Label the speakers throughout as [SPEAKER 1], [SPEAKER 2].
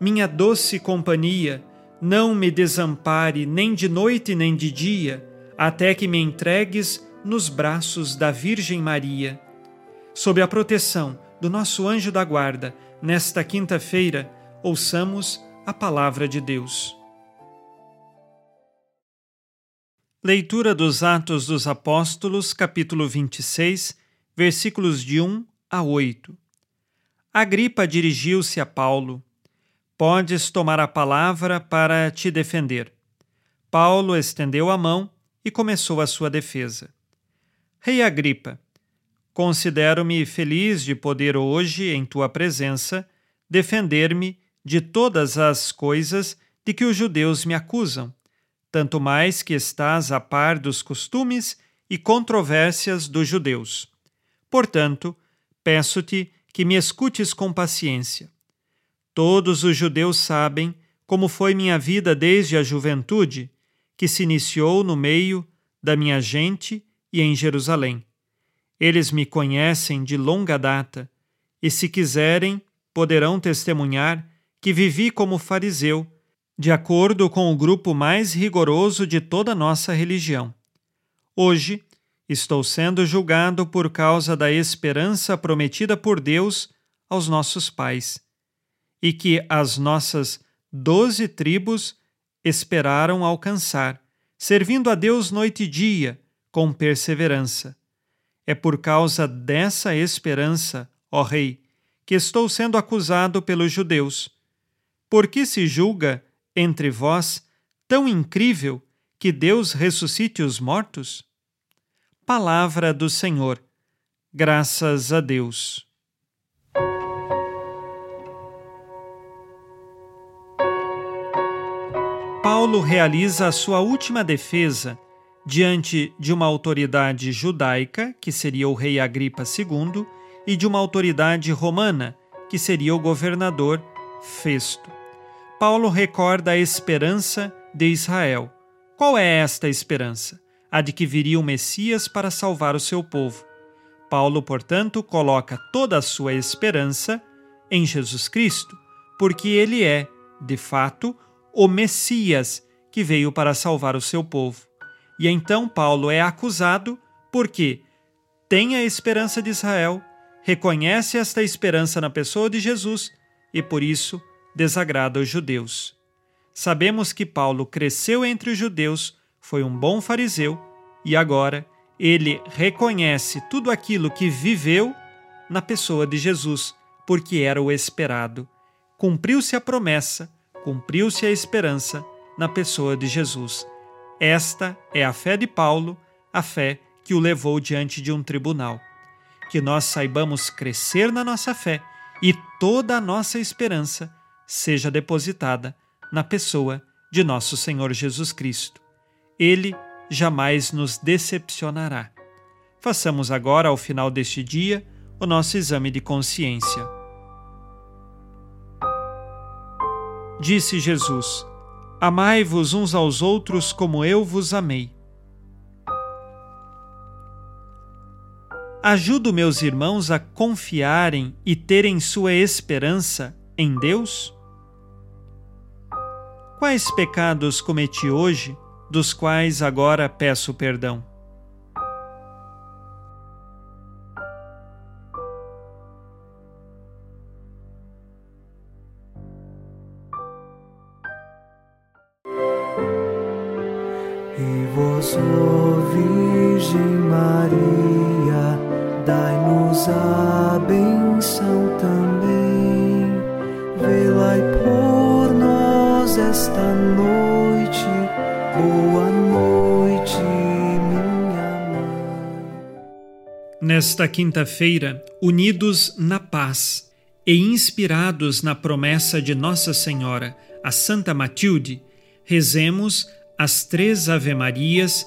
[SPEAKER 1] minha doce companhia, não me desampare nem de noite nem de dia, até que me entregues nos braços da Virgem Maria. Sob a proteção do nosso anjo da guarda, nesta quinta-feira, ouçamos a palavra de Deus. Leitura dos Atos dos Apóstolos, capítulo 26, versículos de 1 a 8. Agripa dirigiu-se a Paulo. Podes tomar a palavra para te defender. Paulo estendeu a mão e começou a sua defesa. Rei Agripa, considero-me feliz de poder hoje, em tua presença, defender-me de todas as coisas de que os judeus me acusam, tanto mais que estás a par dos costumes e controvérsias dos judeus. Portanto, peço-te que me escutes com paciência. Todos os judeus sabem como foi minha vida desde a juventude, que se iniciou no meio da minha gente e em Jerusalém. Eles me conhecem de longa data, e se quiserem, poderão testemunhar que vivi como fariseu, de acordo com o grupo mais rigoroso de toda a nossa religião. Hoje, estou sendo julgado por causa da esperança prometida por Deus aos nossos pais, e que as nossas doze tribos esperaram alcançar, servindo a Deus noite e dia com perseverança. É por causa dessa esperança, ó Rei, que estou sendo acusado pelos judeus. Por que se julga entre vós tão incrível que Deus ressuscite os mortos? Palavra do Senhor. Graças a Deus. Paulo realiza a sua última defesa diante de uma autoridade judaica, que seria o rei Agripa II, e de uma autoridade romana, que seria o governador Festo. Paulo recorda a esperança de Israel. Qual é esta esperança? A de que viria o Messias para salvar o seu povo. Paulo, portanto, coloca toda a sua esperança em Jesus Cristo, porque ele é, de fato, o Messias que veio para salvar o seu povo. E então Paulo é acusado porque tem a esperança de Israel, reconhece esta esperança na pessoa de Jesus e por isso desagrada os judeus. Sabemos que Paulo cresceu entre os judeus, foi um bom fariseu e agora ele reconhece tudo aquilo que viveu na pessoa de Jesus, porque era o esperado. Cumpriu-se a promessa, cumpriu-se a esperança na pessoa de Jesus. Esta é a fé de Paulo, a fé que o levou diante de um tribunal. Que nós saibamos crescer na nossa fé e toda a nossa esperança seja depositada na pessoa de nosso Senhor Jesus Cristo. Ele jamais nos decepcionará. Façamos agora, ao final deste dia, o nosso exame de consciência. Disse Jesus: Amai-vos uns aos outros como eu vos amei. Ajudo meus irmãos a confiarem e terem sua esperança em Deus? Quais pecados cometi hoje, dos quais agora peço perdão?
[SPEAKER 2] Maria, dai-nos a benção também. Velai por nós esta noite. Boa noite, minha mãe.
[SPEAKER 1] Nesta quinta-feira, unidos na paz e inspirados na promessa de Nossa Senhora, a Santa Matilde, rezemos as três Ave-Marias,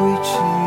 [SPEAKER 2] 情。